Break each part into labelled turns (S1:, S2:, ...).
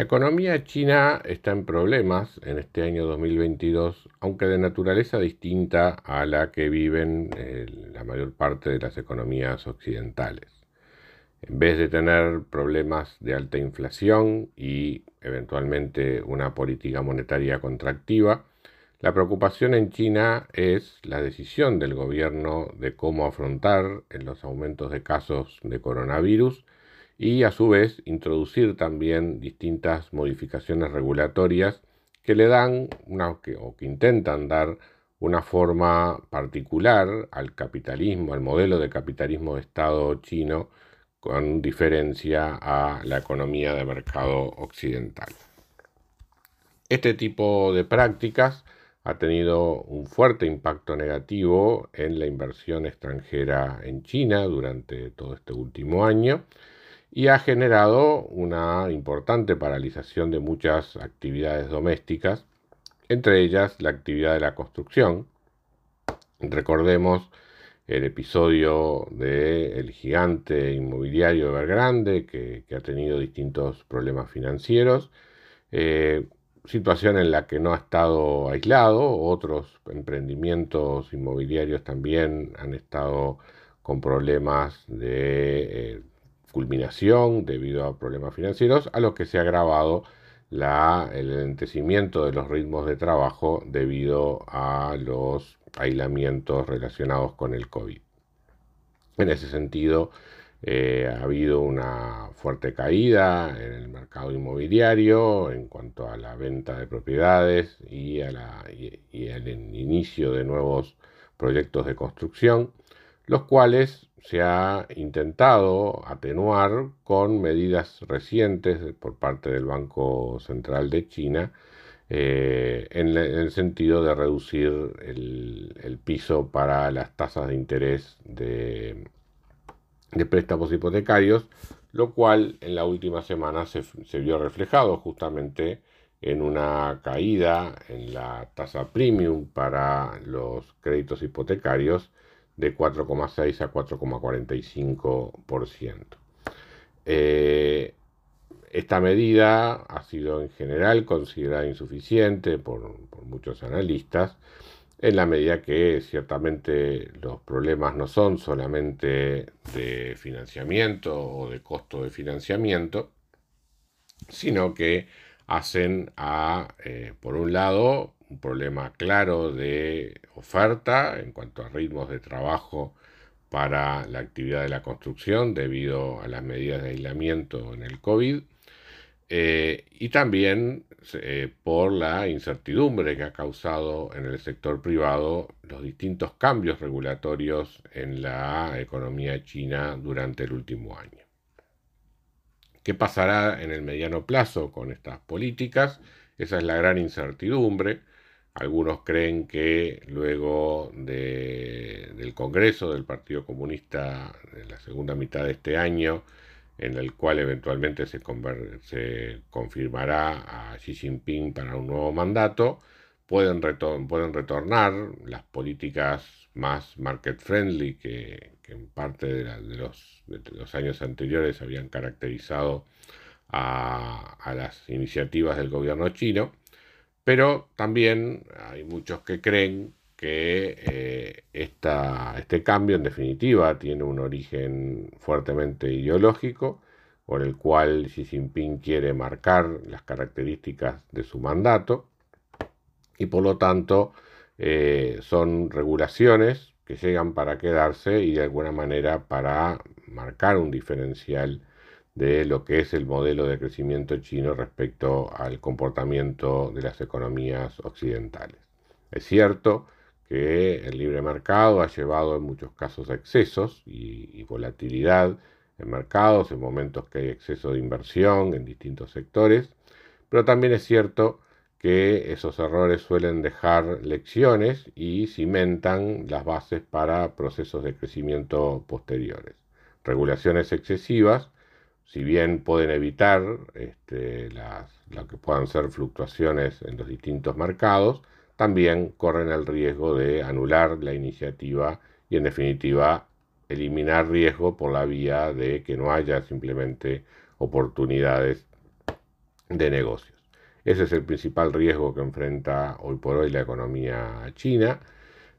S1: La economía china está en problemas en este año 2022, aunque de naturaleza distinta a la que viven eh, la mayor parte de las economías occidentales. En vez de tener problemas de alta inflación y eventualmente una política monetaria contractiva, la preocupación en China es la decisión del gobierno de cómo afrontar los aumentos de casos de coronavirus y a su vez introducir también distintas modificaciones regulatorias que le dan una, que, o que intentan dar una forma particular al capitalismo, al modelo de capitalismo de Estado chino, con diferencia a la economía de mercado occidental. Este tipo de prácticas ha tenido un fuerte impacto negativo en la inversión extranjera en China durante todo este último año y ha generado una importante paralización de muchas actividades domésticas, entre ellas la actividad de la construcción. Recordemos el episodio del gigante inmobiliario Evergrande, que, que, ha tenido distintos problemas financieros, eh, situación en la que no ha estado aislado, otros emprendimientos inmobiliarios también han estado con problemas de eh, culminación debido a problemas financieros, a lo que se ha agravado el lentecimiento de los ritmos de trabajo debido a los aislamientos relacionados con el COVID. En ese sentido, eh, ha habido una fuerte caída en el mercado inmobiliario en cuanto a la venta de propiedades y, y al inicio de nuevos proyectos de construcción, los cuales se ha intentado atenuar con medidas recientes por parte del Banco Central de China eh, en, el sentido de reducir el, piso para las tasas de interés de, préstamos hipotecarios, lo cual en la última semana se, se vio reflejado justamente en una caída en la tasa premium para los créditos hipotecarios de 4,6 a 4,45%. Eh, esta medida ha sido en general considerada insuficiente por, muchos analistas, en la medida que ciertamente los problemas no son solamente de financiamiento o de costo de financiamiento, sino que hacen a, eh, por un lado, un problema claro de oferta en cuanto a ritmos de trabajo para la actividad de la construcción debido a las medidas de aislamiento en el COVID eh, y también eh, por la incertidumbre que ha causado en el sector privado los distintos cambios regulatorios en la economía china durante el último año. ¿Qué pasará en el mediano plazo con estas políticas? Esa es la gran incertidumbre. Algunos creen que luego del Congreso del Partido Comunista en la segunda mitad de este año, en el cual eventualmente se, confirmará a Xi Jinping para un nuevo mandato, pueden, retornar las políticas más market friendly que, en parte de, los, años anteriores habían caracterizado a las iniciativas del gobierno chino pero también hay muchos que creen que eh, este cambio en definitiva tiene un origen fuertemente ideológico, por el cual Xi Jinping quiere marcar las características de su mandato y por lo tanto eh, son regulaciones que llegan para quedarse y de alguna manera para marcar un diferencial de lo que es el modelo de crecimiento chino respecto al comportamiento de las economías occidentales. Es cierto que el libre mercado ha llevado en muchos casos a excesos y, volatilidad en mercados, en momentos que hay exceso de inversión en distintos sectores, pero también es cierto que esos errores suelen dejar lecciones y cimentan las bases para procesos de crecimiento posteriores. Regulaciones excesivas, si bien pueden evitar este, las, lo que puedan ser fluctuaciones en los distintos mercados, también corren el riesgo de anular la iniciativa y en definitiva eliminar riesgo por la vía de que no haya simplemente oportunidades de negocios. Ese es el principal riesgo que enfrenta hoy por hoy la economía china,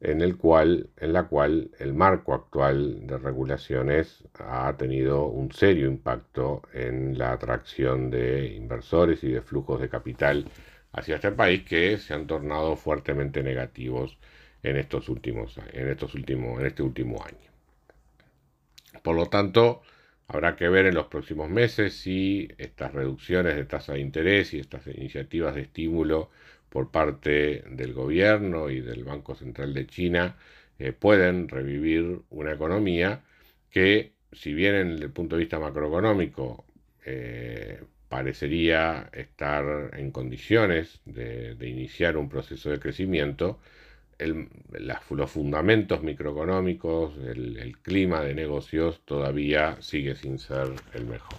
S1: en, el cual, en la cual el marco actual de regulaciones ha tenido un serio impacto en la atracción de inversores y de flujos de capital hacia este país que se han tornado fuertemente negativos en estos últimos en estos últimos en este último año. Por lo tanto, habrá que ver en los próximos meses si estas reducciones de tasa de interés y estas iniciativas de estímulo por parte del gobierno y del Banco Central de China eh, pueden revivir una economía que, si bien en el punto de vista macroeconómico eh, parecería estar en condiciones de iniciar un proceso de crecimiento, los fundamentos microeconómicos, el, clima de negocios todavía sigue sin ser el mejor.